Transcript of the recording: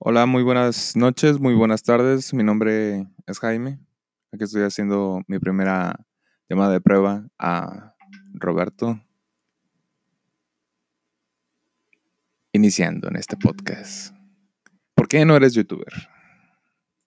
Hola, muy buenas noches, muy buenas tardes. Mi nombre es Jaime. Aquí estoy haciendo mi primera llamada de prueba a Roberto. Iniciando en este podcast. ¿Por qué no eres youtuber?